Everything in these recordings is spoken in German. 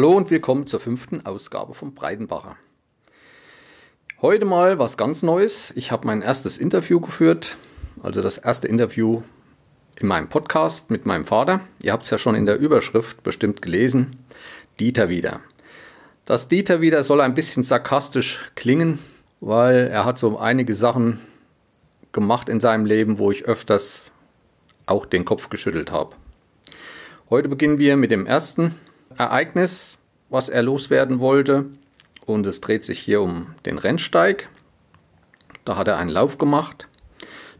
Hallo und willkommen zur fünften Ausgabe vom Breitenbacher. Heute mal was ganz Neues. Ich habe mein erstes Interview geführt, also das erste Interview in meinem Podcast mit meinem Vater. Ihr habt es ja schon in der Überschrift bestimmt gelesen. Dieter wieder. Das Dieter wieder soll ein bisschen sarkastisch klingen, weil er hat so einige Sachen gemacht in seinem Leben, wo ich öfters auch den Kopf geschüttelt habe. Heute beginnen wir mit dem ersten Ereignis, was er loswerden wollte. Und es dreht sich hier um den Rennsteig. Da hat er einen Lauf gemacht.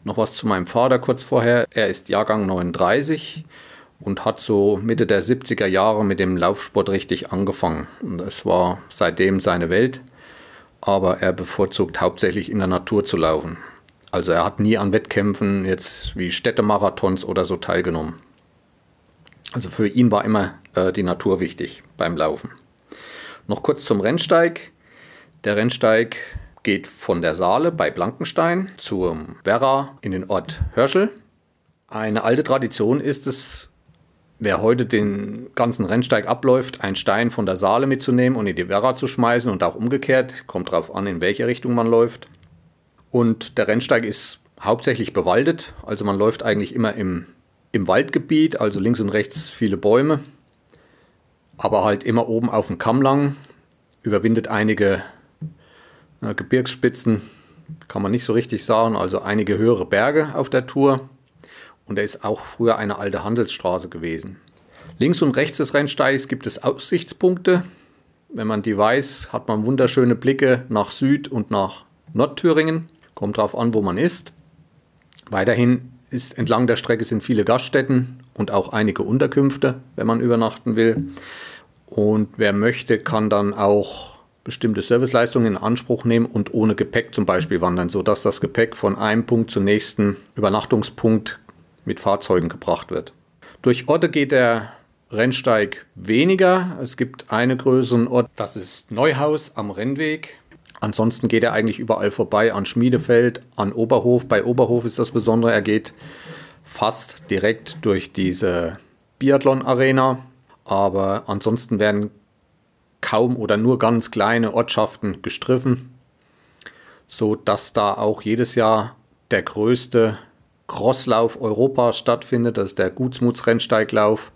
Noch was zu meinem Vater kurz vorher. Er ist Jahrgang 39 und hat so Mitte der 70er Jahre mit dem Laufsport richtig angefangen. Und es war seitdem seine Welt. Aber er bevorzugt hauptsächlich in der Natur zu laufen. Also er hat nie an Wettkämpfen jetzt wie Städtemarathons oder so teilgenommen. Also für ihn war immer äh, die Natur wichtig beim Laufen. Noch kurz zum Rennsteig. Der Rennsteig geht von der Saale bei Blankenstein zum Werra in den Ort Hörschel. Eine alte Tradition ist es, wer heute den ganzen Rennsteig abläuft, einen Stein von der Saale mitzunehmen und in die Werra zu schmeißen und auch umgekehrt. Kommt darauf an, in welche Richtung man läuft. Und der Rennsteig ist hauptsächlich bewaldet, also man läuft eigentlich immer im, im Waldgebiet, also links und rechts viele Bäume aber halt immer oben auf dem Kamm lang, überwindet einige äh, Gebirgsspitzen, kann man nicht so richtig sagen, also einige höhere Berge auf der Tour. Und er ist auch früher eine alte Handelsstraße gewesen. Links und rechts des Rennsteigs gibt es Aussichtspunkte. Wenn man die weiß, hat man wunderschöne Blicke nach Süd- und nach Nordthüringen. Kommt darauf an, wo man ist. Weiterhin ist entlang der Strecke sind viele Gaststätten und auch einige Unterkünfte, wenn man übernachten will. Und wer möchte, kann dann auch bestimmte Serviceleistungen in Anspruch nehmen und ohne Gepäck zum Beispiel wandern, sodass das Gepäck von einem Punkt zum nächsten Übernachtungspunkt mit Fahrzeugen gebracht wird. Durch Orte geht der Rennsteig weniger. Es gibt einen größeren Ort, das ist Neuhaus am Rennweg. Ansonsten geht er eigentlich überall vorbei, an Schmiedefeld, an Oberhof. Bei Oberhof ist das Besondere, er geht fast direkt durch diese Biathlon-Arena aber ansonsten werden kaum oder nur ganz kleine Ortschaften gestriffen, so dass da auch jedes Jahr der größte Crosslauf Europas stattfindet. Das ist der Gutsmutsrennsteiglauf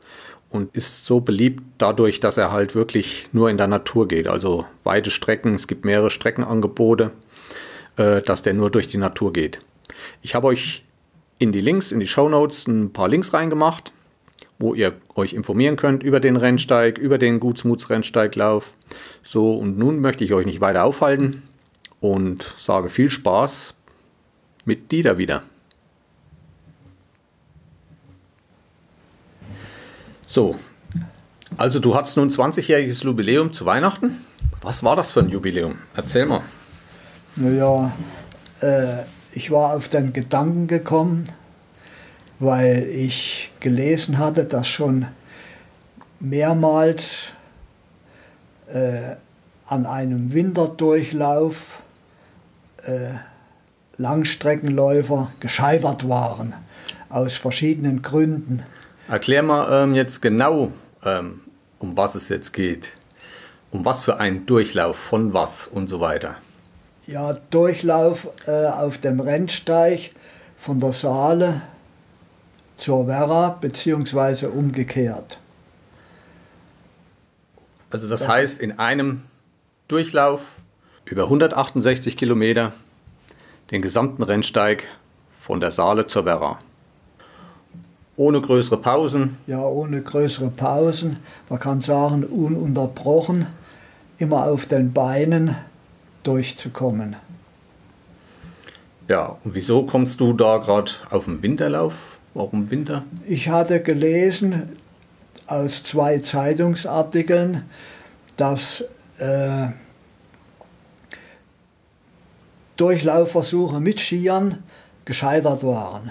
und ist so beliebt dadurch, dass er halt wirklich nur in der Natur geht. Also weite Strecken, es gibt mehrere Streckenangebote, äh, dass der nur durch die Natur geht. Ich habe euch in die Links, in die Show Notes ein paar Links reingemacht wo ihr euch informieren könnt über den Rennsteig, über den Gutsmutsrennsteiglauf. So, und nun möchte ich euch nicht weiter aufhalten und sage viel Spaß mit Dieter wieder. So, also du hattest nun 20-jähriges Jubiläum zu Weihnachten. Was war das für ein Jubiläum? Erzähl mal. Naja, äh, ich war auf den Gedanken gekommen, weil ich gelesen hatte, dass schon mehrmals äh, an einem Winterdurchlauf äh, Langstreckenläufer gescheitert waren, aus verschiedenen Gründen. Erklär mal ähm, jetzt genau, ähm, um was es jetzt geht. Um was für einen Durchlauf, von was und so weiter. Ja, Durchlauf äh, auf dem Rennsteig von der Saale zur Werra beziehungsweise umgekehrt. Also das, das heißt in einem Durchlauf über 168 Kilometer den gesamten Rennsteig von der Saale zur Werra. Ohne größere Pausen? Ja, ohne größere Pausen. Man kann sagen, ununterbrochen, immer auf den Beinen durchzukommen. Ja, und wieso kommst du da gerade auf den Winterlauf? Warum Winter? Ich hatte gelesen aus zwei Zeitungsartikeln, dass äh, Durchlaufversuche mit Skiern gescheitert waren.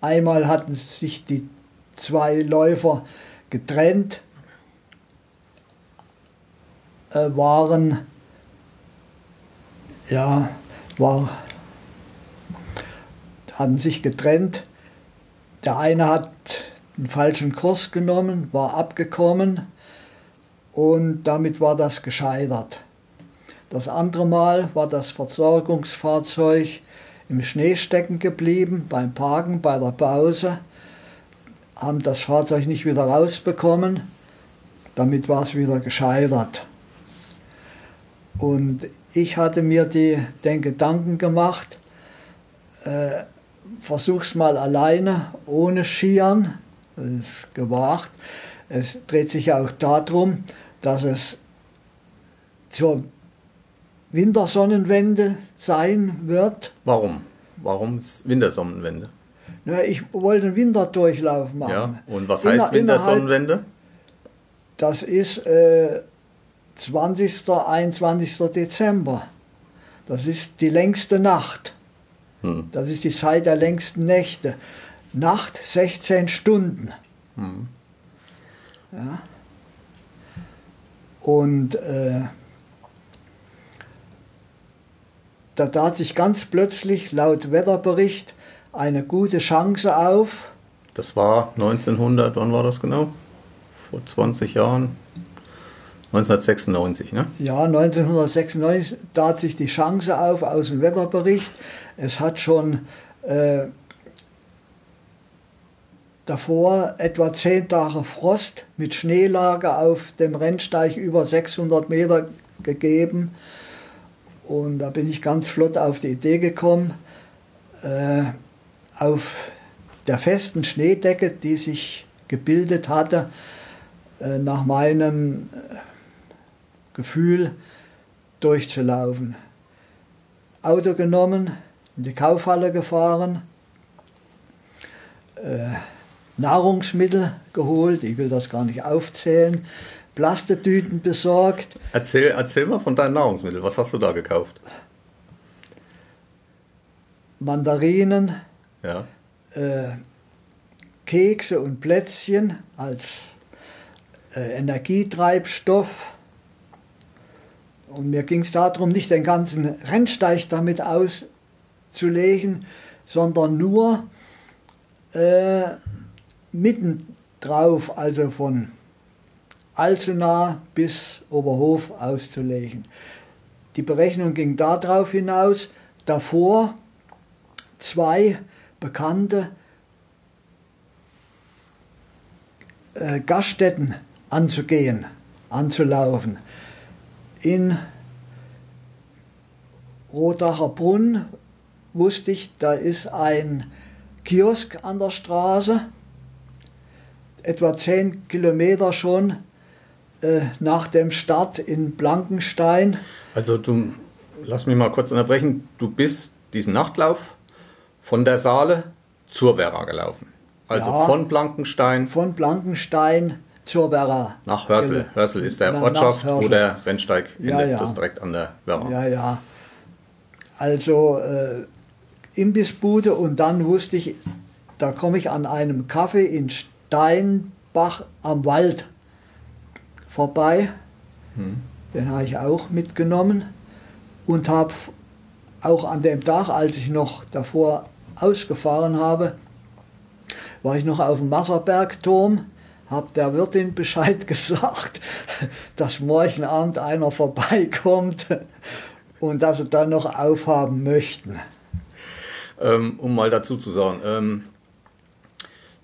Einmal hatten sich die zwei Läufer getrennt, äh, waren ja, war, hatten sich getrennt der eine hat den falschen Kurs genommen, war abgekommen und damit war das gescheitert. Das andere Mal war das Versorgungsfahrzeug im Schnee stecken geblieben beim Parken, bei der Pause, haben das Fahrzeug nicht wieder rausbekommen, damit war es wieder gescheitert. Und ich hatte mir die, den Gedanken gemacht, äh, versuch's mal alleine, ohne Skiern, das ist gewagt. Es dreht sich auch darum, dass es zur Wintersonnenwende sein wird. Warum? Warum Wintersonnenwende? Na, ich wollte einen Winterdurchlauf machen. Ja, und was heißt Wintersonnenwende? Das ist äh, 20. 21. Dezember. Das ist die längste Nacht. Hm. Das ist die Zeit der längsten Nächte. Nacht 16 Stunden. Hm. Ja. Und äh, da tat sich ganz plötzlich laut Wetterbericht eine gute Chance auf. Das war 1900, wann war das genau? Vor 20 Jahren. 1996, ne? Ja, 1996 tat sich die Chance auf aus dem Wetterbericht. Es hat schon äh, davor etwa zehn Tage Frost mit Schneelage auf dem Rennsteig über 600 Meter gegeben. Und da bin ich ganz flott auf die Idee gekommen, äh, auf der festen Schneedecke, die sich gebildet hatte, äh, nach meinem äh, Gefühl durchzulaufen. Auto genommen, in die Kaufhalle gefahren, äh, Nahrungsmittel geholt, ich will das gar nicht aufzählen, Plastetüten besorgt. Erzähl, erzähl mal von deinen Nahrungsmitteln, was hast du da gekauft? Mandarinen, ja. äh, Kekse und Plätzchen als äh, Energietreibstoff. Und mir ging es darum, nicht den ganzen Rennsteig damit auszulegen, sondern nur äh, mitten drauf, also von Alzenah bis Oberhof auszulegen. Die Berechnung ging darauf hinaus, davor zwei bekannte äh, Gaststätten anzugehen, anzulaufen. In Rodacher Brunn wusste ich, da ist ein Kiosk an der Straße, etwa zehn Kilometer schon äh, nach dem Start in Blankenstein. Also du, lass mich mal kurz unterbrechen, du bist diesen Nachtlauf von der Saale zur Werra gelaufen. Also ja, von Blankenstein. Von Blankenstein zur Werra. Nach Hörsel. Genau. Hörsel ist der Ortschaft, wo der Rennsteig endet. Ja, ja. Das ist direkt an der Werra. Ja, ja. Also äh, Imbissbude und dann wusste ich, da komme ich an einem Kaffee in Steinbach am Wald vorbei. Hm. Den habe ich auch mitgenommen und habe auch an dem Tag, als ich noch davor ausgefahren habe, war ich noch auf dem Wasserbergturm, habe der Wirtin Bescheid gesagt, dass morgen Abend einer vorbeikommt und dass sie dann noch aufhaben möchten. Ähm, um mal dazu zu sagen, ähm,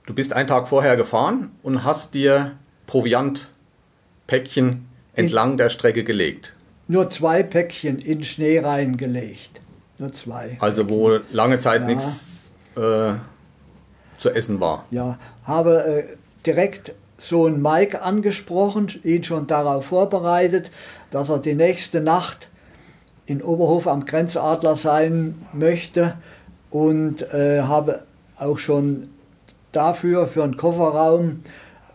du bist einen Tag vorher gefahren und hast dir Proviant Päckchen entlang in, der Strecke gelegt? Nur zwei Päckchen in Schnee reingelegt. Nur zwei. Also Päckchen. wo lange Zeit ja. nichts äh, zu essen war. Ja, habe äh, direkt so einen Mike angesprochen, ihn schon darauf vorbereitet, dass er die nächste Nacht in Oberhof am Grenzadler sein möchte und äh, habe auch schon dafür, für einen Kofferraum,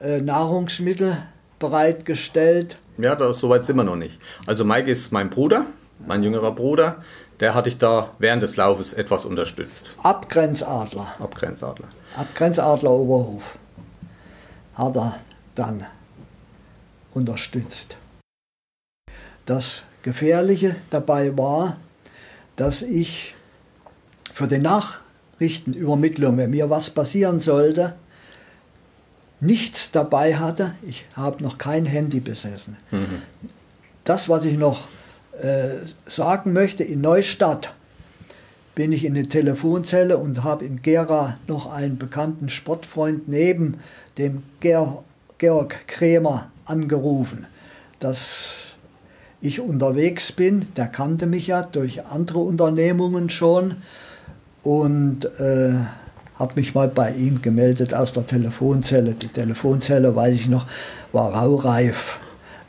äh, Nahrungsmittel bereitgestellt. Ja, da, so weit sind wir noch nicht. Also Mike ist mein Bruder, mein jüngerer Bruder. Der hatte ich da während des Laufes etwas unterstützt. Abgrenzadler. Abgrenzadler. Abgrenzadler Oberhof. Hat er dann unterstützt. Das Gefährliche dabei war, dass ich für die Nachrichtenübermittlung, wenn mir was passieren sollte, nichts dabei hatte. Ich habe noch kein Handy besessen. Das, was ich noch äh, sagen möchte, in Neustadt bin ich in eine Telefonzelle und habe in Gera noch einen bekannten Sportfreund neben dem Ger Georg Krämer angerufen, dass ich unterwegs bin. Der kannte mich ja durch andere Unternehmungen schon und äh, habe mich mal bei ihm gemeldet aus der Telefonzelle. Die Telefonzelle, weiß ich noch, war raureif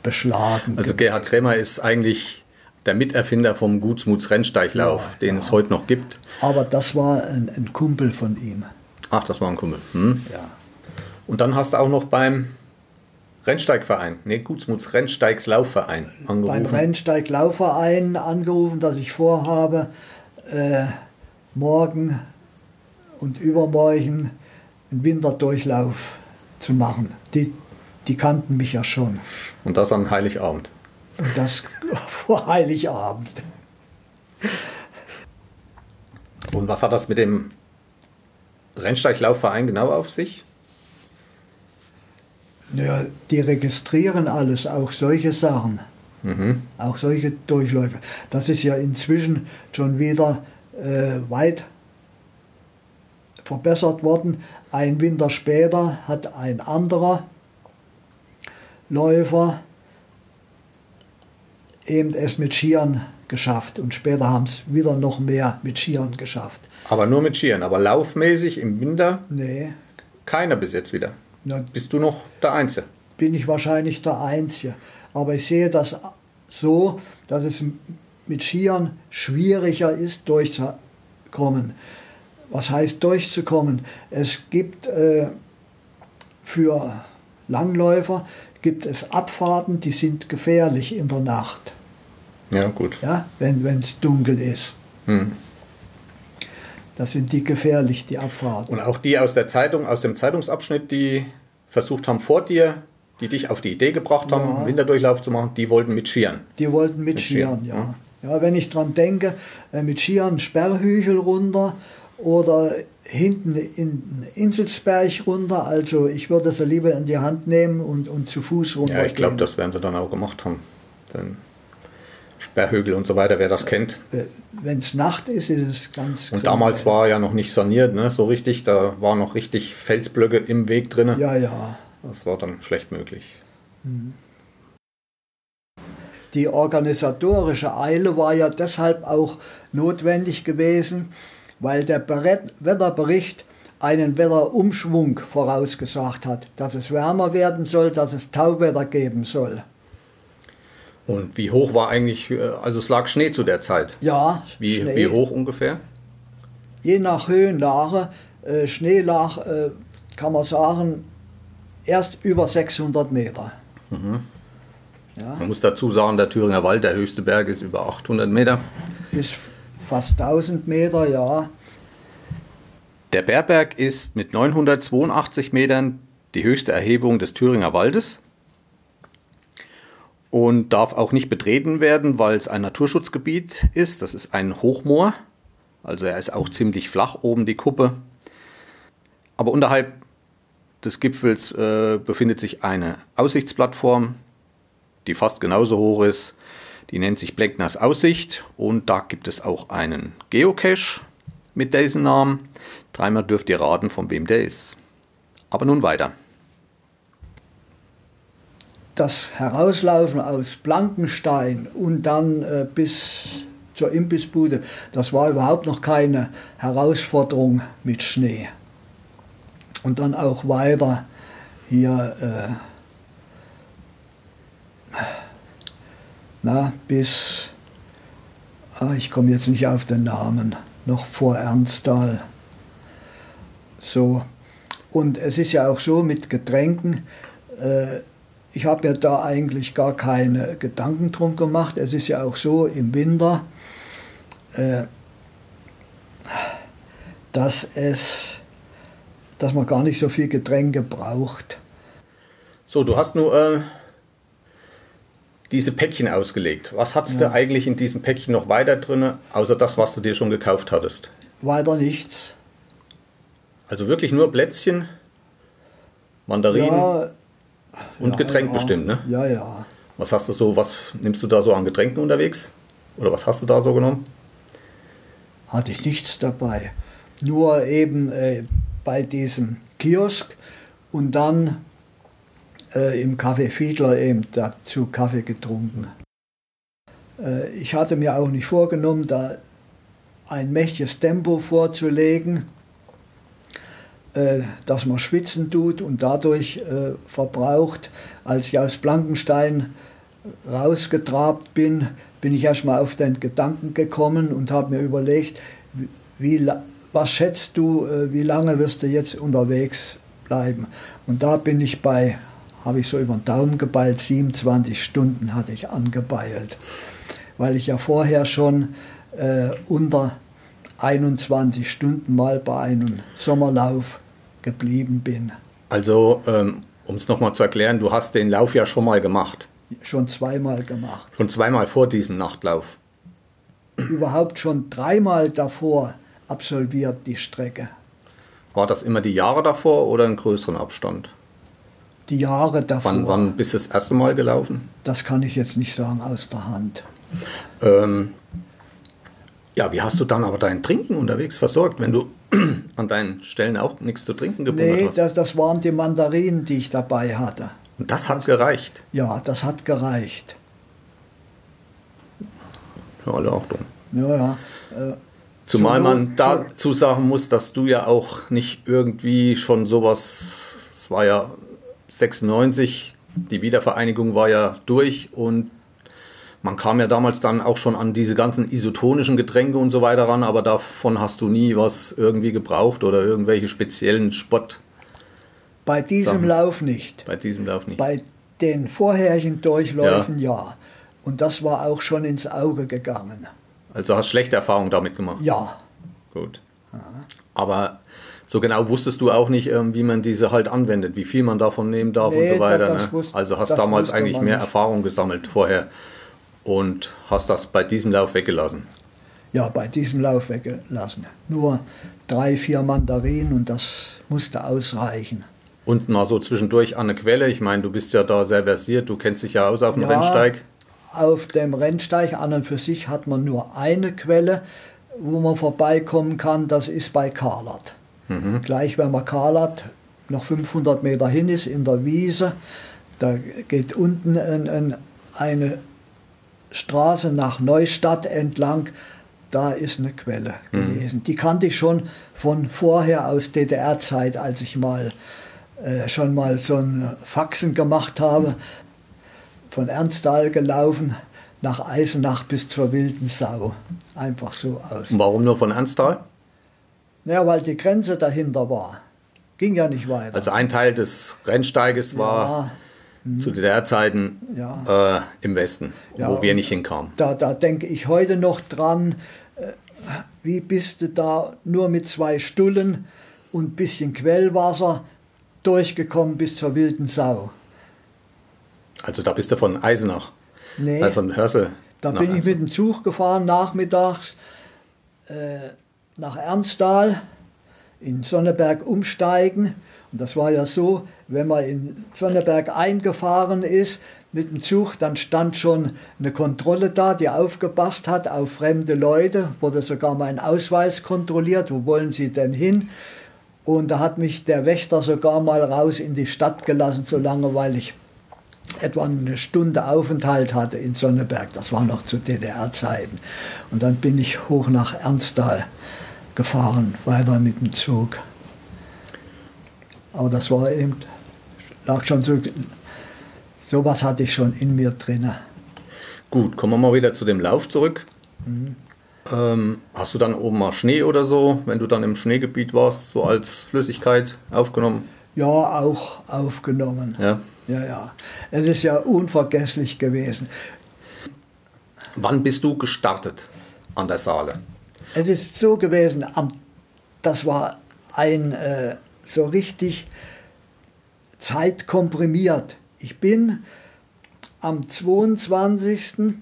beschlagen. Also Gerhard Krämer ist eigentlich der Miterfinder vom Gutsmuts Rennsteiglauf, ja, den ja. es heute noch gibt. Aber das war ein, ein, Kumpel von ihm. Ach, das war ein Kumpel. Hm? Ja. Und dann hast du auch noch beim Rennsteigverein, ne, Gutsmuts Rennsteiglaufverein angerufen. Beim Rennsteiglaufverein angerufen, dass ich vorhabe, äh, morgen und übermorgen einen Winterdurchlauf zu machen. Die, die kannten mich ja schon. Und das am Heiligabend. Und das vor Heiligabend. Und was hat das mit dem Rennsteiglaufverein genau auf sich? Ja, die registrieren alles, auch solche Sachen. Mhm. Auch solche Durchläufe. Das ist ja inzwischen schon wieder äh, weit verbessert worden. Ein Winter später hat ein anderer Läufer eben es mit Skiern geschafft und später haben es wieder noch mehr mit Skiern geschafft. Aber nur mit Skiern, aber laufmäßig im Winter? Nee. Keiner bis jetzt wieder. Na, Bist du noch der Einzige? Bin ich wahrscheinlich der Einzige. Aber ich sehe das so, dass es mit Skiern schwieriger ist, durchzukommen. Was heißt durchzukommen? Es gibt äh, für Langläufer gibt es Abfahrten, die sind gefährlich in der Nacht. Ja, gut. Ja, wenn es dunkel ist. Hm. Das sind die gefährlich, die Abfahrten. Und auch die aus der Zeitung, aus dem Zeitungsabschnitt, die versucht haben vor dir, die dich auf die Idee gebracht haben, ja. einen Winterdurchlauf zu machen, die wollten mit Skiern. Die wollten mit, mit Skiern, Skiern, ja. ja. wenn ich dran denke, äh, mit Skiern Sperrhügel runter oder hinten in Inselsberg runter. Also ich würde sie lieber in die Hand nehmen und, und zu Fuß runter. Ja, ich glaube, das werden sie dann auch gemacht haben. Denn Sperrhügel und so weiter, wer das kennt. Äh, Wenn es Nacht ist, ist es ganz Und damals war ja noch nicht saniert, ne? so richtig. Da waren noch richtig Felsblöcke im Weg drin. Ja, ja. Das war dann schlecht möglich. Mhm. Die organisatorische Eile war ja deshalb auch notwendig gewesen, weil der Wetterbericht einen Wetterumschwung vorausgesagt hat, dass es wärmer werden soll, dass es Tauwetter geben soll. Und wie hoch war eigentlich, äh, also es lag Schnee zu der Zeit? Ja, wie, Schnee. wie hoch ungefähr? Je nach Höhenlage, äh, Schnee lag, äh, kann man sagen, erst über 600 Meter. Mhm. Ja. Man muss dazu sagen, der Thüringer Wald, der höchste Berg, ist über 800 Meter. Ist fast 1000 Meter, ja. Der Bärberg ist mit 982 Metern die höchste Erhebung des Thüringer Waldes und darf auch nicht betreten werden, weil es ein Naturschutzgebiet ist. Das ist ein Hochmoor, also er ist auch ziemlich flach oben die Kuppe. Aber unterhalb des Gipfels äh, befindet sich eine Aussichtsplattform, die fast genauso hoch ist die nennt sich Bleckners Aussicht und da gibt es auch einen Geocache mit diesem Namen. Dreimal dürft ihr raten, von wem der ist. Aber nun weiter. Das Herauslaufen aus Blankenstein und dann äh, bis zur Imbissbude, das war überhaupt noch keine Herausforderung mit Schnee. Und dann auch weiter hier. Äh, na, bis, ah, ich komme jetzt nicht auf den Namen, noch vor Ernsthal. So. Und es ist ja auch so mit Getränken, äh, ich habe mir da eigentlich gar keine Gedanken drum gemacht. Es ist ja auch so im Winter, äh, dass es, dass man gar nicht so viel Getränke braucht. So, du hast nur äh, diese Päckchen ausgelegt. Was hattest ja. du eigentlich in diesem Päckchen noch weiter drin, außer das, was du dir schon gekauft hattest? Weiter nichts. Also wirklich nur Plätzchen, Mandarinen Ja, und ja, Getränk bestimmt, ne? Ja, ja. Was hast du so, was nimmst du da so an Getränken unterwegs? Oder was hast du da so genommen? Hatte ich nichts dabei. Nur eben äh, bei diesem Kiosk und dann äh, im Café Fiedler eben dazu Kaffee getrunken. Äh, ich hatte mir auch nicht vorgenommen, da ein mächtiges Tempo vorzulegen, äh, dass man schwitzen tut und dadurch äh, verbraucht. Als ich aus Blankenstein rausgetrabt bin, bin ich erstmal auf den Gedanken gekommen und habe mir überlegt, wie, was schätzt du, äh, wie lange wirst du jetzt unterwegs bleiben? Und da bin ich bei, habe ich so über den Daumen geballt, 27 Stunden hatte ich angebeilt, weil ich ja vorher schon äh, unter 21 Stunden mal bei einem Sommerlauf geblieben bin. Also, ähm, um es nochmal zu erklären, du hast den Lauf ja schon mal gemacht. Schon zweimal gemacht. Schon zweimal vor diesem Nachtlauf. Überhaupt schon dreimal davor absolviert die Strecke. War das immer die Jahre davor oder in größeren Abstand? Die Jahre davor. Wann, wann bist du das erste Mal gelaufen? Das kann ich jetzt nicht sagen aus der Hand. Ähm, ja, wie hast du dann aber dein Trinken unterwegs versorgt, wenn du an deinen Stellen auch nichts zu trinken gebunden Nee, hast? das, das waren die Mandarinen, die ich dabei hatte. Und das hat gereicht. Ja, das hat gereicht. Für alle Achtung. Ja, ja. Äh, Zumal man dazu sagen muss, dass du ja auch nicht irgendwie schon sowas, es war ja 96, die Wiedervereinigung war ja durch und man kam ja damals dann auch schon an diese ganzen isotonischen Getränke und so weiter ran, aber davon hast du nie was irgendwie gebraucht oder irgendwelche speziellen Spott bei diesem Sachen. Lauf nicht. bei diesem Lauf nicht. Bei den vorherigen Durchläufen ja. Und das war auch schon ins Auge gegangen. Also hast schlechte Erfahrungen damit gemacht. Ja, Gut. Aber so genau wusstest du auch nicht, ähm, wie man diese halt anwendet, wie viel man davon nehmen darf Nee, und so weiter. das ne? wus- Also hast damals wusste eigentlich mehr nicht. Erfahrung gesammelt vorher und hast das bei diesem Lauf weggelassen. ja, bei diesem Lauf weggelassen. Nur drei, vier Mandarinen und das musste ausreichen. Und mal so zwischendurch an eine Quelle. Ich meine, du bist ja da sehr versiert, du kennst dich ja aus auf dem Ja. Rennsteig. Auf dem Rennsteig an und für sich hat man nur eine Quelle, wo man vorbeikommen kann, das ist bei Karlat. Gleich wenn man Karlat noch 500 Meter hin ist in der Wiese, da geht unten ein, ein, eine Straße nach Neustadt entlang, da ist eine Quelle gewesen. Die kannte ich schon von vorher aus DDR-Zeit, als ich mal äh, schon mal so ein Faxen gemacht habe von Ernsttal gelaufen nach Eisenach bis zur Wilden Sau. Einfach so aus. Warum nur von Ernsthal? Ja, weil die Grenze dahinter war. Ging ja nicht weiter. Also ein Teil des Rennsteiges war zu DDR-Zeiten Ja. äh, im Westen, Ja. wo wir nicht hinkamen. da, da denke ich heute noch dran, äh, wie bist du da nur mit zwei Stullen und ein bisschen Quellwasser durchgekommen bis zur Wilden Sau. Also da bist du von Eisenach, Nee. äh, von Hörsel. Da bin ich Eisenach. mit dem Zug gefahren, nachmittags äh, nach Ernsthal, in Sonneberg umsteigen. Und das war ja so, wenn man in Sonneberg eingefahren ist mit dem Zug, dann stand schon eine Kontrolle da, die aufgepasst hat auf fremde Leute, wurde sogar mein Ausweis kontrolliert, wo wollen Sie denn hin? Und da hat mich der Wächter sogar mal raus in die Stadt gelassen, so lange, weil ich etwa eine Stunde Aufenthalt hatte in Sonneberg. Das war noch zu DDR-Zeiten. Und dann bin ich hoch nach Ernsthal gefahren, weiter mit dem Zug. Aber das war eben, lag schon so, sowas hatte ich schon in mir drin. Gut, kommen wir mal wieder zu dem Lauf zurück. Mhm. Ähm, hast du dann oben mal Schnee oder so, wenn du dann im Schneegebiet warst, so als Flüssigkeit aufgenommen? Ja, auch aufgenommen. Ja. Ja, ja. Es ist ja unvergesslich gewesen. Wann bist du gestartet an der Saale? Es ist so gewesen, das war ein äh, so richtig zeitkomprimiert. Ich bin am 22.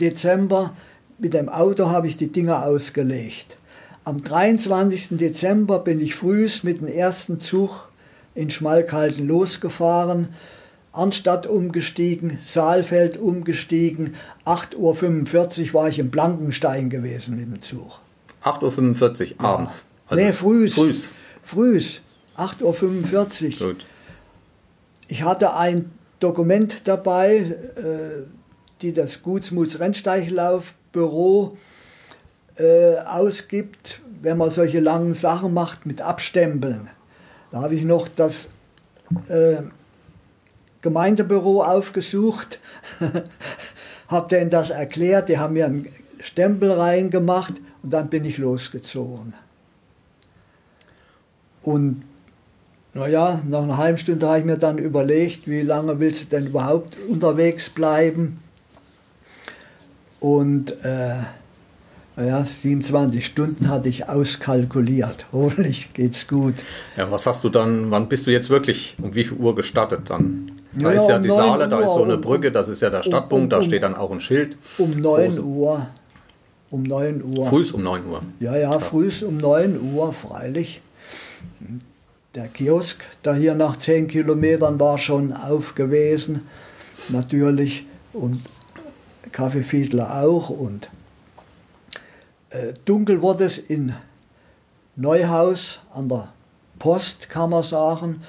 Dezember mit dem Auto habe ich die Dinger ausgelegt. Am 23. Dezember bin ich frühst mit dem ersten Zug in Schmalkalden losgefahren, Arnstadt umgestiegen, Saalfeld umgestiegen. 8.45 Uhr war ich in Blankenstein gewesen mit dem Zug. 8.45 Uhr abends. Also nee, frühs. Frühs. Frühs. 8.45 Uhr. Gut. Ich hatte ein Dokument dabei, äh, die das Gutsmuts Rennsteiglaufbüro äh, ausgibt, wenn man solche langen Sachen macht mit Abstempeln. Da habe ich noch das äh, Gemeindebüro aufgesucht, habe denen das erklärt, die haben mir einen Stempel reingemacht und dann bin ich losgezogen. Und naja, nach einer halben Stunde habe ich mir dann überlegt, wie lange willst du denn überhaupt unterwegs bleiben? Und äh, naja, 27 Stunden hatte ich auskalkuliert. Hoffentlich geht's gut. Ja, was hast du dann, wann bist du jetzt wirklich, um wie viel Uhr gestartet dann? Da ja, ist ja um die Saale, da ist so eine Brücke, das ist ja der Stadtpunkt, um, um, da steht dann auch ein Schild. Um 9 Uhr. Um 9 Uhr. Frühs um 9 Uhr. Ja, ja, frühs um 9 Uhr, freilich. Der Kiosk, der hier nach 10 Kilometern war, schon auf gewesen, natürlich. Und Kaffeefiedler auch. Und äh, dunkel wurde es in Neuhaus an der Post, kann man sagen.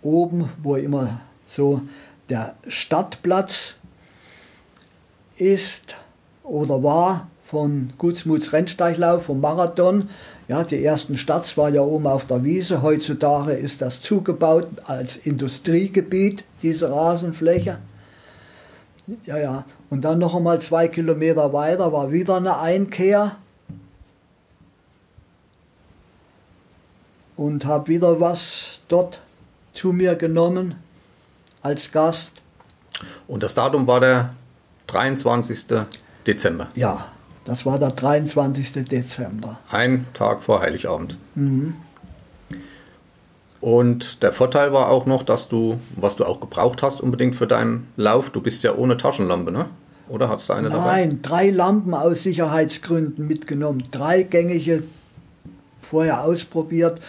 Oben, wo immer so der Stadtplatz ist oder war von Gutsmuts Rennsteiglauf, vom Marathon. Ja, die ersten Starts war ja oben auf der Wiese. Heutzutage ist das zugebaut als Industriegebiet, diese Rasenfläche. Ja, ja. Und dann noch einmal zwei Kilometer weiter war wieder eine Einkehr. Und habe wieder was dort zu mir genommen als Gast. Und das Datum war der 23. Dezember. Ja, das war der 23. Dezember. Ein Tag vor Heiligabend. Mhm. Und der Vorteil war auch noch, dass du, was du auch gebraucht hast unbedingt für deinen Lauf, du bist ja ohne Taschenlampe, ne? Oder hast du eine Nein, dabei? Nein, drei Lampen aus Sicherheitsgründen mitgenommen. Drei gängige vorher ausprobiert.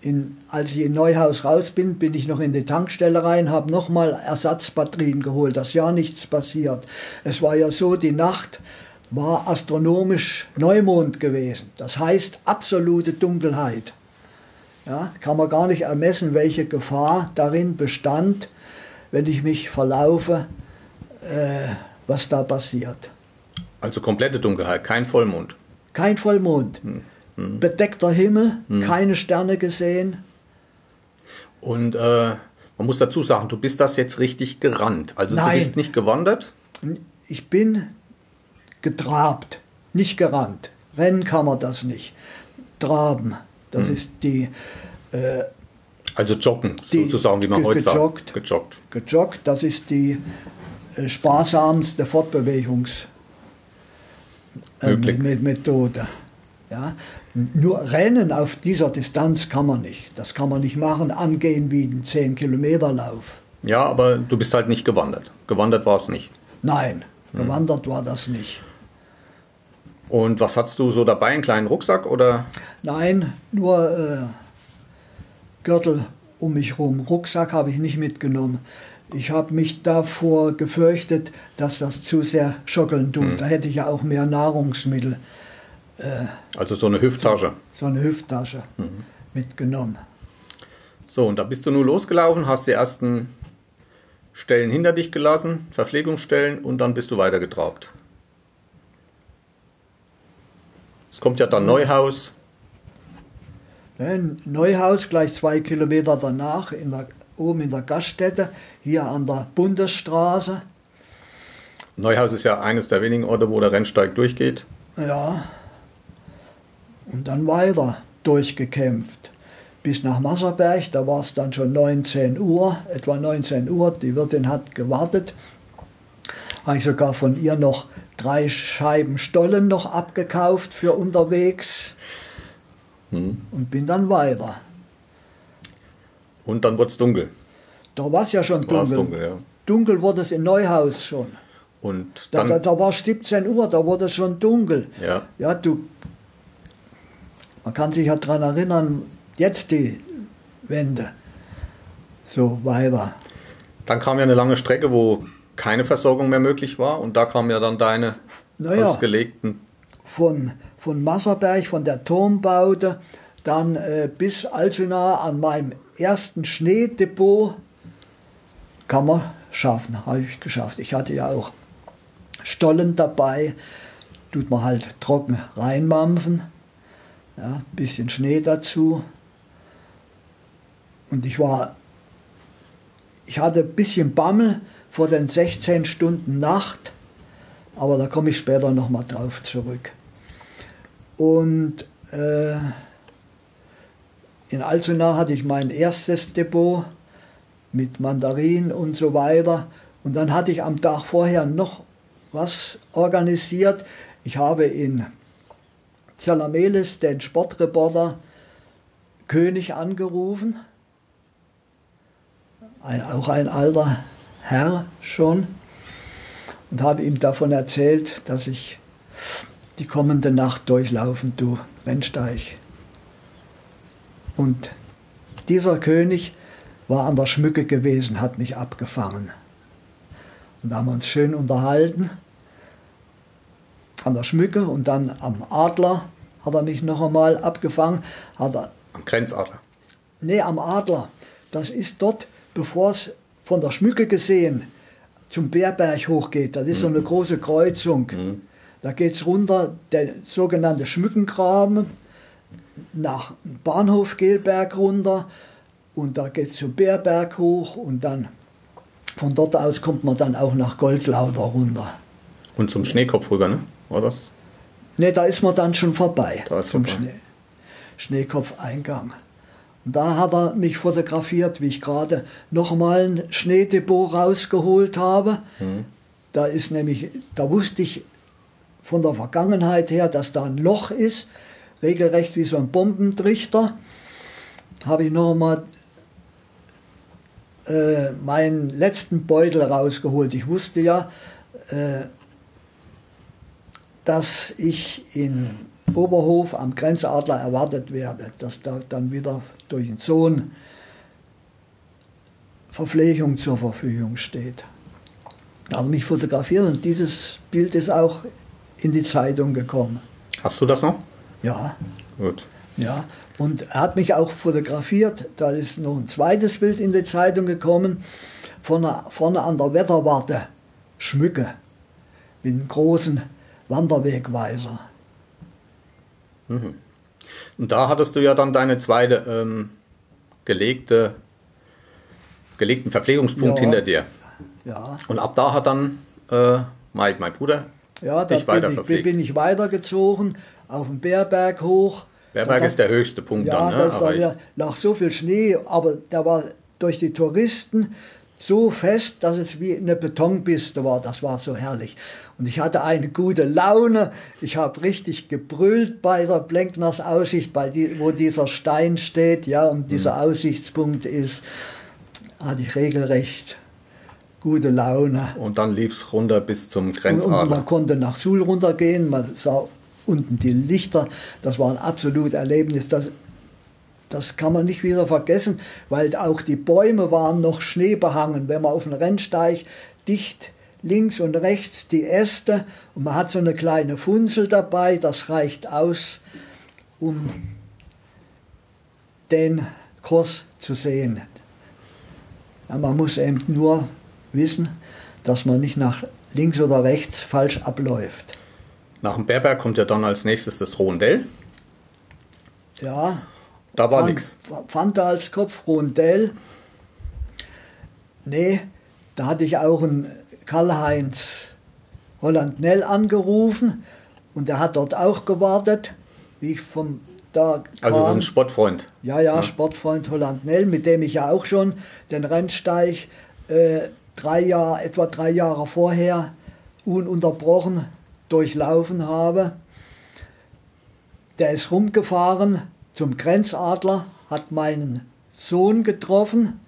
In, als ich in Neuhaus raus bin, bin ich noch in die Tankstelle rein, habe nochmal Ersatzbatterien geholt, dass ja nichts passiert. Es war ja so, die Nacht war astronomisch Neumond gewesen. Das heißt absolute Dunkelheit. Ja, kann man gar nicht ermessen, welche Gefahr darin bestand, wenn ich mich verlaufe, äh, was da passiert. Also komplette Dunkelheit, kein Vollmond. Kein Vollmond. Hm. Hm. Bedeckter Himmel, hm. keine Sterne gesehen. Und äh, man muss dazu sagen, du bist das jetzt richtig gerannt. Also Nein. du bist nicht gewandert? Ich bin getrabt, nicht gerannt. Rennen kann man das nicht. Traben, das hm. ist die. Äh, also joggen, die, sozusagen, wie man heute gejoggt, sagt. Gejoggt. Gejoggt, das ist die äh, sparsamste Fortbewegungsmethode. Äh, ja? Nur Rennen auf dieser Distanz kann man nicht. Das kann man nicht machen, angehen wie ein 10-Kilometer-Lauf. Ja, aber du bist halt nicht gewandert. Gewandert war es nicht. Nein, hm. gewandert war das nicht. Und was hast du so dabei? Einen kleinen Rucksack oder? Nein, nur äh, Gürtel um mich herum. Rucksack habe ich nicht mitgenommen. Ich habe mich davor gefürchtet, dass das zu sehr schockeln tut. Hm. Da hätte ich ja auch mehr Nahrungsmittel. Äh, also so eine Hüfttasche. So, so eine Hüfttasche mhm. mitgenommen. So, und da bist du nur losgelaufen, hast die ersten Stellen hinter dich gelassen, Verpflegungsstellen, und dann bist du weitergetrabt. Es kommt ja dann Neuhaus. Neuhaus gleich zwei Kilometer danach, in der, oben in der Gaststätte, hier an der Bundesstraße. Neuhaus ist ja eines der wenigen Orte, wo der Rennsteig durchgeht. Ja. Und dann weiter durchgekämpft. Bis nach Masserberg, da war es dann schon 19 Uhr, etwa 19 Uhr. Die Wirtin hat gewartet. Habe ich sogar von ihr noch drei Scheiben Stollen noch abgekauft für unterwegs hm. und bin dann weiter. Und dann wurde es dunkel. Da war es ja schon dunkel. dunkel, ja. dunkel wurde es in Neuhaus schon. Und da, da, da war es 17 Uhr, da wurde es schon dunkel. Ja. ja, du, man kann sich ja daran erinnern, jetzt die Wende. so weiter. Dann kam ja eine lange Strecke, wo keine Versorgung mehr möglich war und da kamen ja dann deine Naja. ausgelegten. Von, von Masserberg, von der Turmbaute, dann äh, bis Altona an meinem ersten Schneedepot kann man schaffen, habe ich geschafft. Ich hatte ja auch Stollen dabei, tut man halt trocken reinmampfen, ja, bisschen Schnee dazu. Und ich war, ich hatte ein bisschen Bammel vor den 16 Stunden Nacht, aber da komme ich später nochmal drauf zurück. Und äh, in Altona hatte ich mein erstes Depot mit Mandarinen und so weiter. Und dann hatte ich am Tag vorher noch was organisiert. Ich habe in Zalamelis den Sportreporter König angerufen. Ein, auch ein alter Herr schon. Und habe ihm davon erzählt, dass ich die kommende Nacht durchlaufen, du Rennsteig. Und dieser König war an der Schmücke gewesen, hat mich abgefangen. Und da haben wir uns schön unterhalten an der Schmücke und dann am Adler hat er mich noch einmal abgefangen. Hat er, Am Grenzadler. nee, am Adler. Das ist dort, bevor es von der Schmücke gesehen zum Bärberg hochgeht. Das ist so eine große Kreuzung. Da geht es runter, der sogenannte Schmückengraben, nach Bahnhof Gelberg runter und da geht es zum Bärberg hoch und dann von dort aus kommt man dann auch nach Goldlauter runter. Und zum Schneekopf rüber, ne? War das? Ne, da ist man dann schon vorbei Da ist zum vorbei. Schnee, Schneekopfeingang. Und da hat er mich fotografiert, wie ich gerade nochmal ein Schneedepot rausgeholt habe. Mhm. Da ist nämlich, da wusste ich von der Vergangenheit her, dass da ein Loch ist, regelrecht wie so ein Bombentrichter. Habe ich nochmal äh, meinen letzten Beutel rausgeholt. Ich wusste ja, äh, dass ich in Oberhof am Grenzadler erwartet werde, dass da dann wieder durch den Sohn Verpflegung zur Verfügung steht. Da hat mich fotografiert und dieses Bild ist auch in die Zeitung gekommen. Hast du das noch? Ja, Gut. ja. Und er hat mich auch fotografiert. Da ist noch ein zweites Bild in die Zeitung gekommen. Vorne, vorne an der Wetterwarte Schmücke mit einem großen Wanderwegweiser. Und da hattest du ja dann deine zweite ähm, gelegte, gelegten Verpflegungspunkt Ja. hinter dir. Ja, Und ab da hat dann äh, Mike, mein Bruder, ja da dich weiter bin ich, verpflegt. bin ich weitergezogen auf den Bärberg hoch. Berberg Da- ist der höchste Punkt Ja, dann, ne? das war ja nach so viel Schnee, aber der war durch die Touristen so fest, dass es wie eine Betonpiste war. Das war so herrlich. Und ich hatte eine gute Laune. Ich habe richtig gebrüllt bei der Blenkners Aussicht, bei die, wo dieser Stein steht, ja, und dieser Aussichtspunkt ist, hatte ich regelrecht gute Laune. Und dann lief es runter bis zum Und, und Grenzadler. man konnte nach Suhl runtergehen, man sah unten die Lichter, das war ein absolutes Erlebnis. Das, das kann man nicht wieder vergessen, weil auch die Bäume waren noch schneebehangen. Wenn man auf dem Rennsteig dicht links und rechts die Äste und man hat so eine kleine Funzel dabei, das reicht aus, um den Kurs zu sehen. Ja, man muss eben nur wissen, dass man nicht nach links oder rechts falsch abläuft. Nach dem Berberg kommt ja dann als nächstes das Rohendell. Ja, Da war nichts. Fanta als Kopf, Rondell. Nee, da hatte ich auch einen Karl-Heinz Holland-Nell angerufen und der hat dort auch gewartet, wie ich vom da Also es ist kam. ein Sportfreund. Ja, ja, Sportfreund Holland Nell, mit dem ich ja auch schon den Rennsteig äh, drei Jahr, etwa drei Jahre vorher ununterbrochen durchlaufen habe. Der ist rumgefahren zum Grenzadler, hat meinen Sohn getroffen,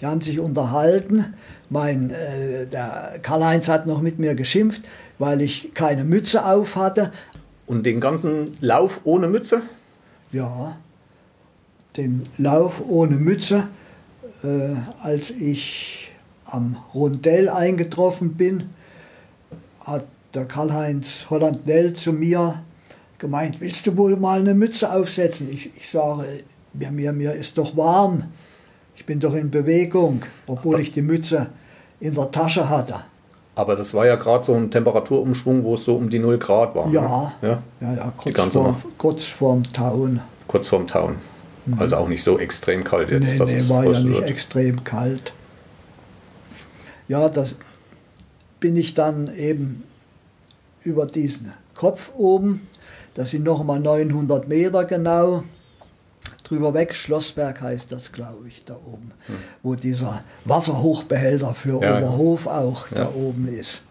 die haben sich unterhalten. Mein, äh, der Karl-Heinz hat noch mit mir geschimpft, weil ich keine Mütze auf hatte. Und den ganzen Lauf ohne Mütze? Ja, den Lauf ohne Mütze. Äh, als ich am Rondell eingetroffen bin, hat der Karl-Heinz Holland-Nell zu mir gemeint, willst du wohl mal eine Mütze aufsetzen? Ich, ich sage, mir, mir, mir ist doch warm. Ich bin doch in Bewegung, obwohl ich die Mütze in der Tasche hatte. Aber das war ja gerade so ein Temperaturumschwung, wo es so um die 0 Grad war. Ja, ne? ja? ja, ja Die kurz, ganze vor, kurz vorm Town. kurz vorm Town. Also auch nicht so extrem kalt jetzt. Nee, dass nee, es war ja nicht wird. extrem kalt. Ja, das bin ich dann eben über diesen Kopf oben. Das sind nochmal 900 Meter genau. Drüber weg, Schlossberg heißt das, glaube ich, da oben. Wo dieser Wasserhochbehälter für Hm. Ja. Oberhof auch Ja. da oben ist.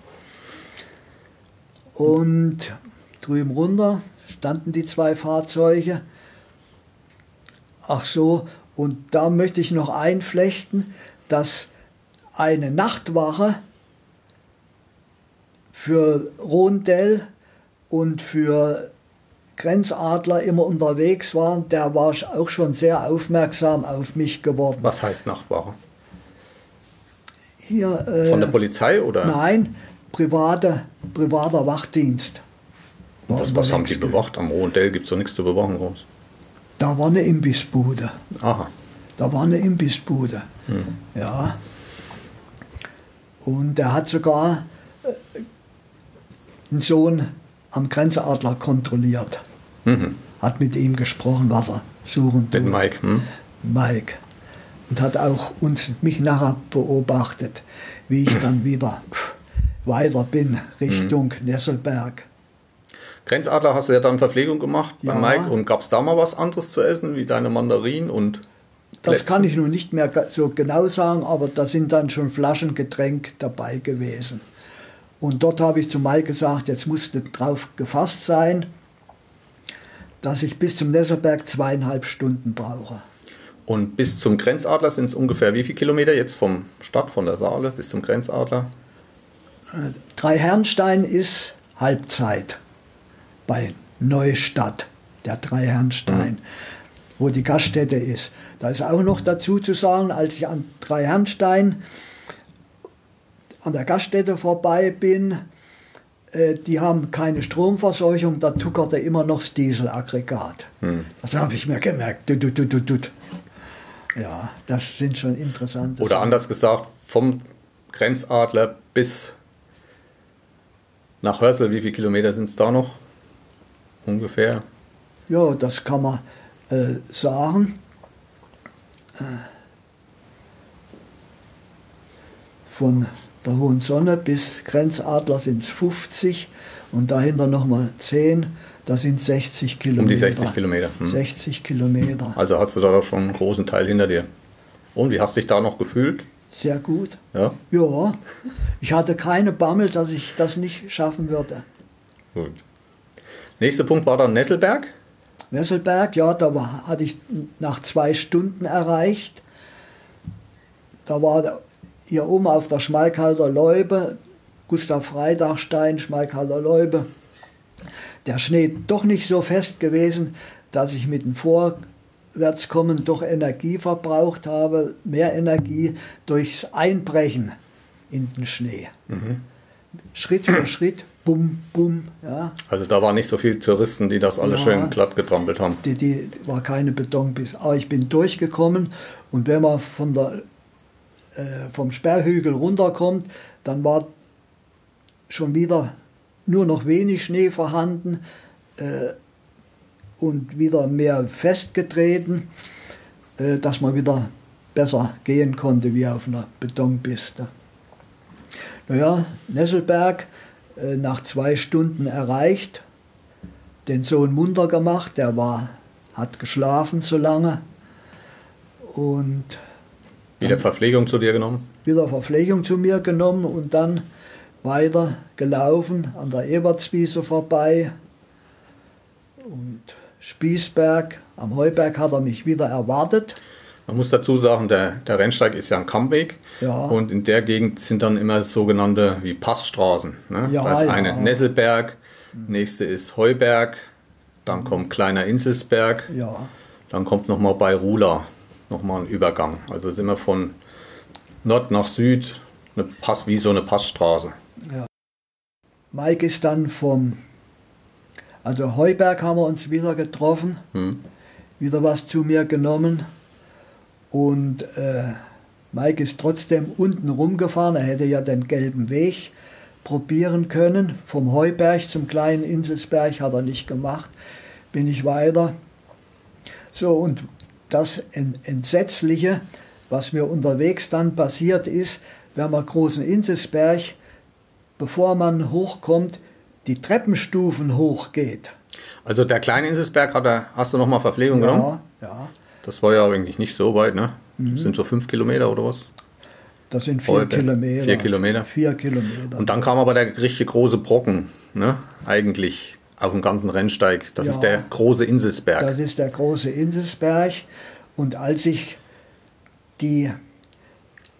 Und drüben runter standen die zwei Fahrzeuge. Ach so, und da möchte ich noch einflechten, dass eine Nachtwache für Rondell und für Grenzadler immer unterwegs war. Der war auch schon sehr aufmerksam auf mich geworden. Was heißt Nachtwache? Hier, äh, Von der Polizei oder? Nein, private, privater Wachdienst. war Was, haben die bewacht? Am Rondell gibt es doch nichts zu bewachen groß. Da war eine Imbissbude. Aha. Da war eine Imbissbude. Ja. Und er hat sogar äh, einen Sohn am Grenzadler kontrolliert. Mhm. Hat mit ihm gesprochen, was er suchen Mit tut. Mike. Hm? Mike. Und hat auch uns, mich nachher beobachtet, wie ich dann wieder weiter bin Richtung Nesselberg. Grenzadler hast du ja dann Verpflegung gemacht bei Ja. Mike. Und gab es da mal was anderes zu essen, wie deine Mandarinen und Das Plätzchen? kann ich nun nicht mehr so genau sagen, aber da sind dann schon Flaschen Getränk dabei gewesen. Und dort habe ich zu Mai gesagt, jetzt musste drauf gefasst sein, dass ich bis zum Nesselberg zweieinhalb Stunden brauche. Und bis zum Grenzadler sind es ungefähr wie viele Kilometer jetzt vom Stadt, von der Saale bis zum Grenzadler? Dreiherrenstein ist Halbzeit bei Neustadt, der Dreiherrenstein, wo die Gaststätte ist. Da ist auch noch dazu zu sagen, als ich an Dreiherrenstein an der Gaststätte vorbei bin, äh, die haben keine Stromverseuchung, da tuckerte immer noch das Dieselaggregat. Das habe ich mir gemerkt. Tut, tut, tut. Ja, das sind schon interessante Oder Sachen. anders gesagt, vom Grenzadler bis nach Hörsel, wie viele Kilometer sind es da noch? Ungefähr. Ja, das kann man äh, sagen. Äh, Von der Hohen Sonne bis Grenzadler sind es 50 und dahinter nochmal 10, das sind 60 Kilometer. Um die 60 Kilometer. Hm. 60 Kilometer. Also hast du da schon einen großen Teil hinter dir. Und wie hast du dich da noch gefühlt? Sehr gut. Ja, Ja, ich hatte keine Bammel, dass ich das nicht schaffen würde. gut. Nächster Punkt war dann Nesselberg. Nesselberg, ja, da war, hatte ich nach zwei Stunden erreicht. Da war hier oben auf der Schmalkalder Leube, Gustav Freitagstein, Schmalkalder Leube, der Schnee doch nicht so fest gewesen, dass ich mit dem Vorwärtskommen doch Energie verbraucht habe, mehr Energie durchs Einbrechen in den Schnee. Schritt für Schritt, bum, bum, ja. Also da waren nicht so viele Touristen, die das alles Ja. schön glatt getrampelt haben. Die, die war keine Betonbiss. Aber ich bin durchgekommen und wenn man von der, äh, vom Sperrhügel runterkommt, dann war schon wieder nur noch wenig Schnee vorhanden äh, und wieder mehr festgetreten, äh, dass man wieder besser gehen konnte wie auf einer Betonpiste. Naja, Nesselberg äh, nach zwei Stunden erreicht, den Sohn munter gemacht, der war, hat geschlafen so lange und Wieder Verpflegung zu dir genommen. wieder Verpflegung zu mir genommen und dann weiter gelaufen an der Ebertswiese vorbei und Spießberg, am Heuberg hat er mich wieder erwartet. Man muss dazu sagen, der, der Rennsteig ist ja ein Kammweg. Ja. Und in der Gegend sind dann immer sogenannte wie Passstraßen. Ne? Ja, da ist ja. eine Nesselberg, nächste ist Heuberg, dann kommt kleiner Inselsberg, Ja, dann kommt nochmal bei Rula nochmal ein Übergang. Also sind wir von Nord nach Süd, eine Pass, wie so eine Passstraße. Ja. Mike ist dann vom, also Heuberg haben wir uns wieder getroffen, Hm. wieder was zu mir genommen und äh, Mike ist trotzdem unten rumgefahren, er hätte ja den gelben Weg probieren können, vom Heuberg zum kleinen Inselsberg hat er nicht gemacht, bin ich weiter. So und das En- Entsetzliche, was mir unterwegs dann passiert ist, wenn man großen Inselsberg, bevor man hochkommt, die Treppenstufen hochgeht. Also der kleine Inselsberg hat er, hast du nochmal Verpflegung genommen? Ja, ja. Das war ja eigentlich nicht so weit, ne? Das sind so fünf Kilometer oder was? Das sind vier Heuberg. Kilometer. Vier Kilometer. Vier Kilometer. Und dann kam aber der richtig große Brocken, ne? Eigentlich auf dem ganzen Rennsteig. Das Ja. ist der große Inselsberg. Das ist der große Inselsberg. Und als ich die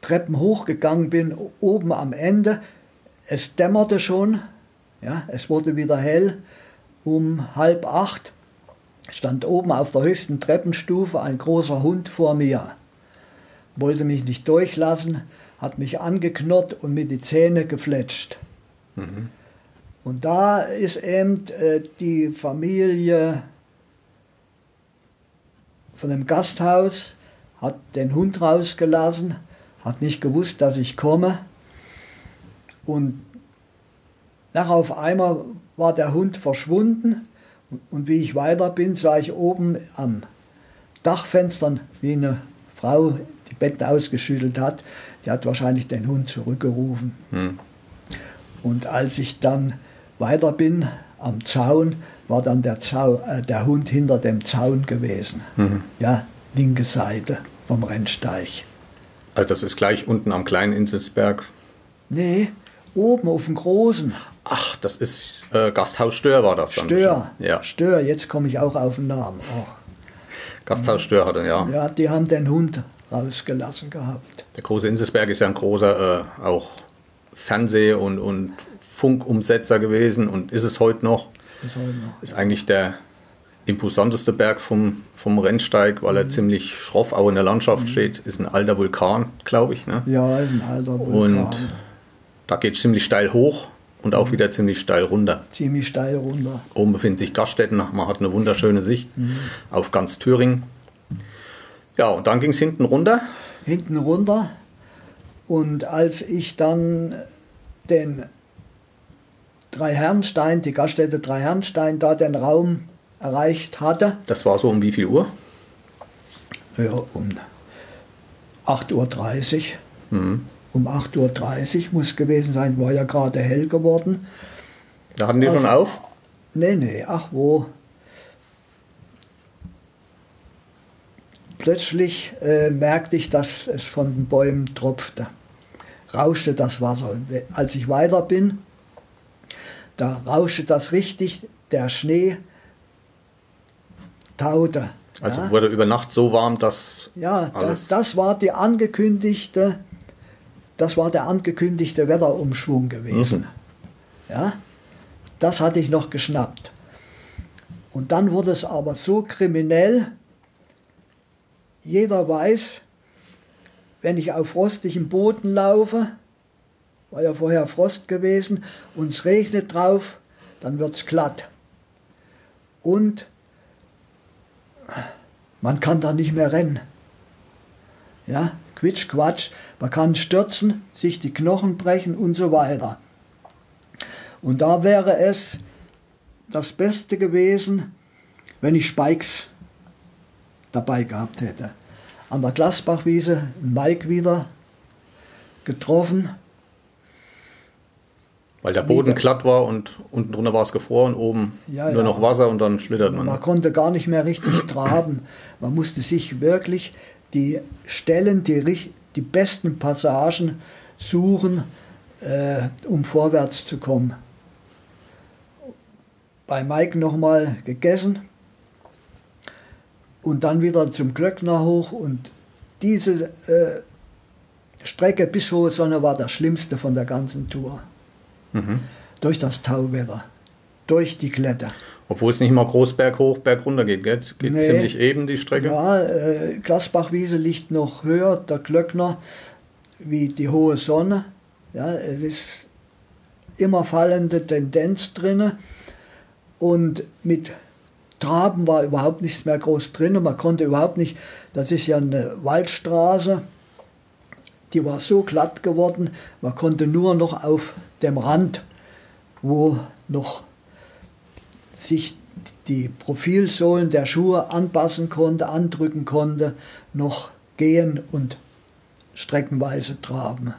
Treppen hochgegangen bin, oben am Ende, es dämmerte schon, ja, es wurde wieder hell, um halb acht stand oben auf der höchsten Treppenstufe ein großer Hund vor mir. Wollte mich nicht durchlassen, hat mich angeknurrt und mit die Zähne gefletscht. Und da ist eben äh, die Familie von dem Gasthaus, hat den Hund rausgelassen, hat nicht gewusst, dass ich komme. Und nach auf einmal war der Hund verschwunden. Und, und wie ich weiter bin, sah ich oben am Dachfenstern, wie eine Frau die Betten ausgeschüttelt hat. Die hat wahrscheinlich den Hund zurückgerufen. Hm. Und als ich dann weiter bin am Zaun, war dann der, Zau, äh, der Hund hinter dem Zaun gewesen. Ja, linke Seite vom Rennsteig. Also das ist gleich unten am kleinen Inselsberg. Nee, oben auf dem großen. Ach, das ist äh, Gasthaus Stör war das dann. Stör. Ja, Stör, jetzt komme ich auch auf den Namen. Oh. Gasthaus Stör hatte, ja. Ja, die haben den Hund rausgelassen gehabt. Der große Inselsberg ist ja ein großer äh, auch Fernseh- und, und Funkumsetzer gewesen und ist es heute noch. Das heute noch. Ist eigentlich der imposanteste Berg vom, vom Rennsteig, weil er ziemlich schroff auch in der Landschaft steht. Ist ein alter Vulkan, glaube ich. Ne? Ja, ein alter Vulkan. Und da geht es ziemlich steil hoch und auch wieder ziemlich steil runter. Ziemlich steil runter. Oben befinden sich Gaststätten, man hat eine wunderschöne Sicht auf ganz Thüringen. Ja, und dann ging es hinten runter. hinten runter. Und als ich dann den Dreiherrenstein, die Gaststätte Dreiherrenstein, da den Raum erreicht hatte, Das war so um wie viel Uhr? ja, um 8.30 Uhr, um 8.30 Uhr muss gewesen sein, war ja gerade hell geworden. Da hatten die schon auf. Nee, nee, ach wo. Plötzlich äh, merkte ich, dass es von den Bäumen tropfte. Rauschte das Wasser. Als ich weiter bin, da rauschte das richtig, der Schnee taute. Also ja, wurde über Nacht so warm, dass ja das, das war die angekündigte, das war der angekündigte Wetterumschwung gewesen. Mhm. Ja, das hatte ich noch geschnappt. Und dann wurde es aber so kriminell, jeder weiß, wenn ich auf frostigem Boden laufe, war ja vorher Frost gewesen, und es regnet drauf, dann wird es glatt. Und man kann da nicht mehr rennen. Ja, Quitsch, Quatsch, man kann stürzen, sich die Knochen brechen und so weiter. Und da wäre es das Beste gewesen, wenn ich Spikes dabei gehabt hätte. An der Glasbachwiese, Mike wieder getroffen. Weil der Boden glatt war und unten drunter war es gefroren, oben Ja, nur ja. noch Wasser und dann schlittert man. Man konnte gar nicht mehr richtig traben. Man musste sich wirklich die Stellen, die, die besten Passagen suchen, äh, um vorwärts zu kommen. Bei Mike nochmal gegessen und dann wieder zum Glöckner hoch und diese äh, Strecke bis Hohe Sonne war das Schlimmste von der ganzen Tour. Mhm. Durch das Tauwetter, durch die Kletter. Obwohl es nicht mal groß berghoch, berg runter geht, gell? Es geht Nee. ziemlich eben die Strecke. Ja, äh, Glasbachwiese liegt noch höher, der Glöckner, wie die hohe Sonne. Ja, es ist immer fallende Tendenz drinne und mit Traben war überhaupt nichts mehr groß drin. Man konnte überhaupt nicht, das ist ja eine Waldstraße, die war so glatt geworden, man konnte nur noch auf dem Rand, wo noch sich die Profilsohlen der Schuhe anpassen konnte, andrücken konnte, noch gehen und streckenweise traben.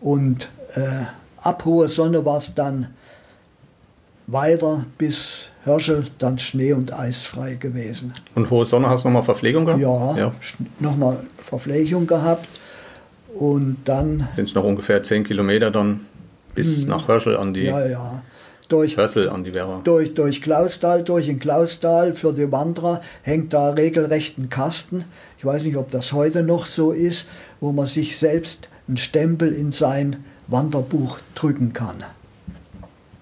Und äh, ab hohe Sonne war es dann weiter bis Hörschel, dann Schnee- und Eisfrei gewesen. Und hohe Sonne hast du nochmal Verpflegung gehabt? Ja, ja. nochmal Verpflegung gehabt und dann, Sind es noch ungefähr 10 Kilometer dann bis nach Hörschel an die Hm. ja, ja, durch Hörsel an die Werra. durch, durch Klausthal, durch in Klausthal für die Wanderer hängt da regelrecht ein Kasten. Ich weiß nicht, ob das heute noch so ist, wo man sich selbst einen Stempel in sein Wanderbuch drücken kann.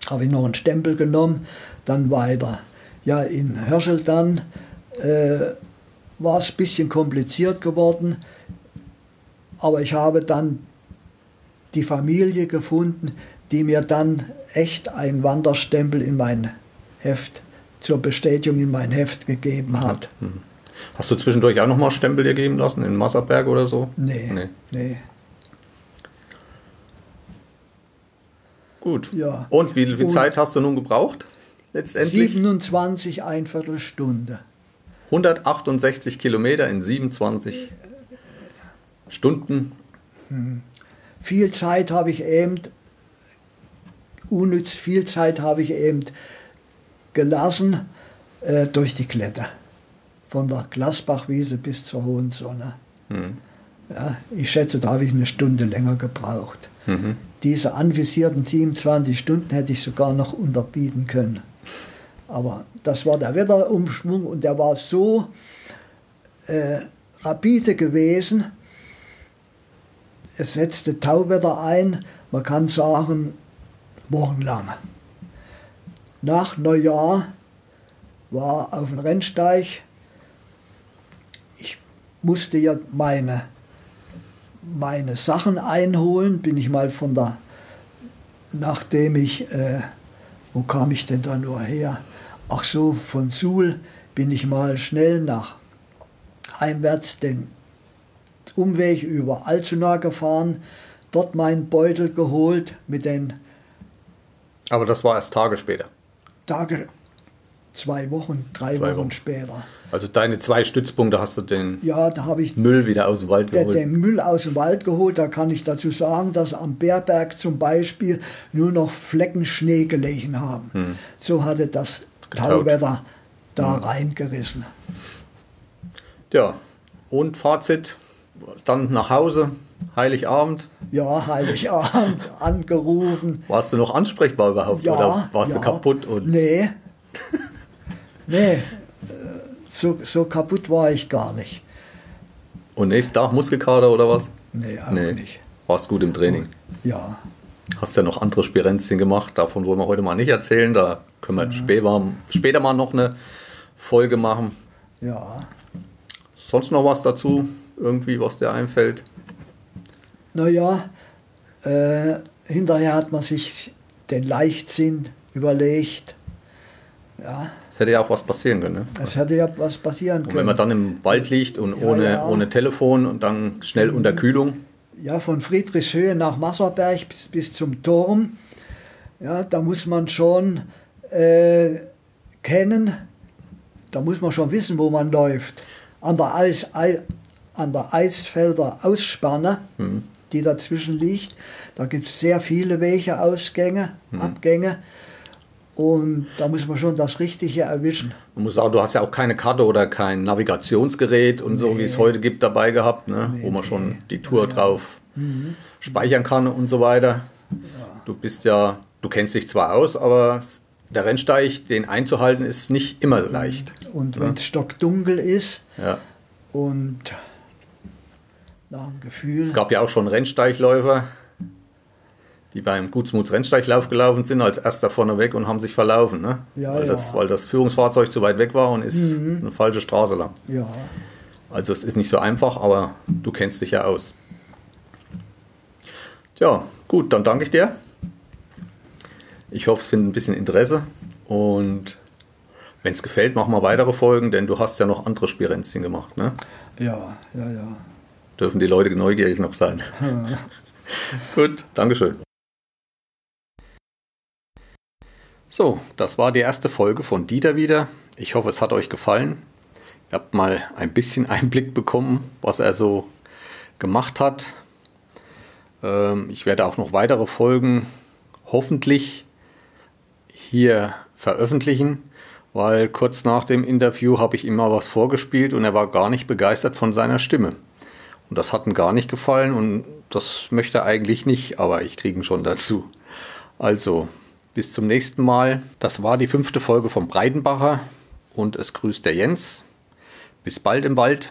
Habe ich noch einen Stempel genommen, dann weiter. Ja, in Hörschel dann äh, war es ein bisschen kompliziert geworden, aber ich habe dann die Familie gefunden, die mir dann echt einen Wanderstempel in mein Heft zur Bestätigung in mein Heft gegeben hat. Hast du zwischendurch auch nochmal Stempel dir geben lassen in Masserberg oder so? Nee, Nee. nee. Gut. Ja. Und wie viel Zeit hast du nun gebraucht? Letztendlich? 27, ein Viertelstunde. 168 Kilometer in 27 Stunden. Viel Zeit habe ich eben, unnütz viel Zeit habe ich eben gelassen äh, durch die Kletter. Von der Glasbachwiese bis zur Hohensonne. Hm. Ja, ich schätze, da habe ich eine Stunde länger gebraucht. Mhm. Diese anvisierten 27 Stunden hätte ich sogar noch unterbieten können. Aber das war der Wetterumschwung und der war so äh, rapide gewesen. Es setzte Tauwetter ein, man kann sagen, wochenlang. Nach Neujahr war auf dem Rennsteig, ich musste ja meine meine Sachen einholen, bin ich mal von der, nachdem ich, äh, wo kam ich denn da nur her? Ach so, von Suhl bin ich mal schnell nach heimwärts den Umweg über Altona gefahren, dort meinen Beutel geholt mit den Aber das war erst Tage später. Tage, zwei Wochen, drei Zwei Wochen, Wochen. später. Also deine zwei Stützpunkte hast du den Ja, da habe ich Müll wieder aus dem Wald geholt. den Müll aus dem Wald geholt. Da kann ich dazu sagen, dass am Bärberg zum Beispiel nur noch Flecken Schnee gelegen haben. So hatte das Getaut. Tauwetter da reingerissen. Ja, und Fazit, dann nach Hause, Heiligabend. Ja, Heiligabend angerufen. Warst du noch ansprechbar überhaupt Ja, oder warst ja. du kaputt? Und Nee. nee. äh, So, so kaputt war ich gar nicht. Und nächsten Tag Muskelkater oder was? Nee, auch Nee. nicht. Warst gut im Training. Ja. Hast ja noch andere Spirenzchen gemacht, davon wollen wir heute mal nicht erzählen. Da können wir später, später mal noch eine Folge machen. Ja. Sonst noch was dazu? Irgendwie, was dir einfällt? Naja, äh, hinterher hat man sich den Leichtsinn überlegt. Ja, Es hätte ja auch was passieren können. Ne? es hätte ja was passieren Und wenn können. man dann im Wald liegt und Ja, ohne, ja. ohne Telefon und dann schnell unter Kühlung. ja, von Friedrichshöhe nach Masserberg bis, bis zum Turm, ja, da muss man schon äh, kennen, da muss man schon wissen, wo man läuft. An der, Eis, Ei, an der Eisfelder Ausspanne, die dazwischen liegt, da gibt es sehr viele Wege, Ausgänge, Abgänge. Und da muss man schon das Richtige erwischen. Man muss sagen, du hast ja auch keine Karte oder kein Navigationsgerät und so, wie es heute gibt, dabei gehabt, ne? wo man schon die Tour drauf speichern kann und so weiter. Du bist ja, du kennst dich zwar aus, aber der Rennsteig, den einzuhalten, ist nicht immer leicht. Und wenn es stockdunkel ist Ja. und nach dem Gefühl. Es gab ja auch schon Rennsteigläufer, die beim Gutsmuts Rennsteiglauf gelaufen sind, als erster vorne weg und haben sich verlaufen. Ne? Ja, weil, ja. Das, weil das Führungsfahrzeug zu weit weg war und ist eine falsche Straße lang. Ja, Also es ist nicht so einfach, aber du kennst dich ja aus. Tja, gut, dann danke ich dir. Ich hoffe, es findet ein bisschen Interesse und wenn es gefällt, machen wir weitere Folgen, denn du hast ja noch andere Spirenzien gemacht. Ne? ja, ja, ja. Dürfen die Leute neugierig noch sein. Gut, Dankeschön. So, das war die erste Folge von Dieter wieder. Ich hoffe, es hat euch gefallen. Ihr habt mal ein bisschen Einblick bekommen, was er so gemacht hat. Ähm, ich werde auch noch weitere Folgen hoffentlich hier veröffentlichen, weil kurz nach dem Interview habe ich ihm mal was vorgespielt und er war gar nicht begeistert von seiner Stimme. Und das hat ihm gar nicht gefallen und das möchte er eigentlich nicht, aber ich kriege ihn schon dazu. Also, bis zum nächsten Mal. Das war die fünfte Folge vom Breidenbacher und es grüßt der Jens. Bis bald im Wald.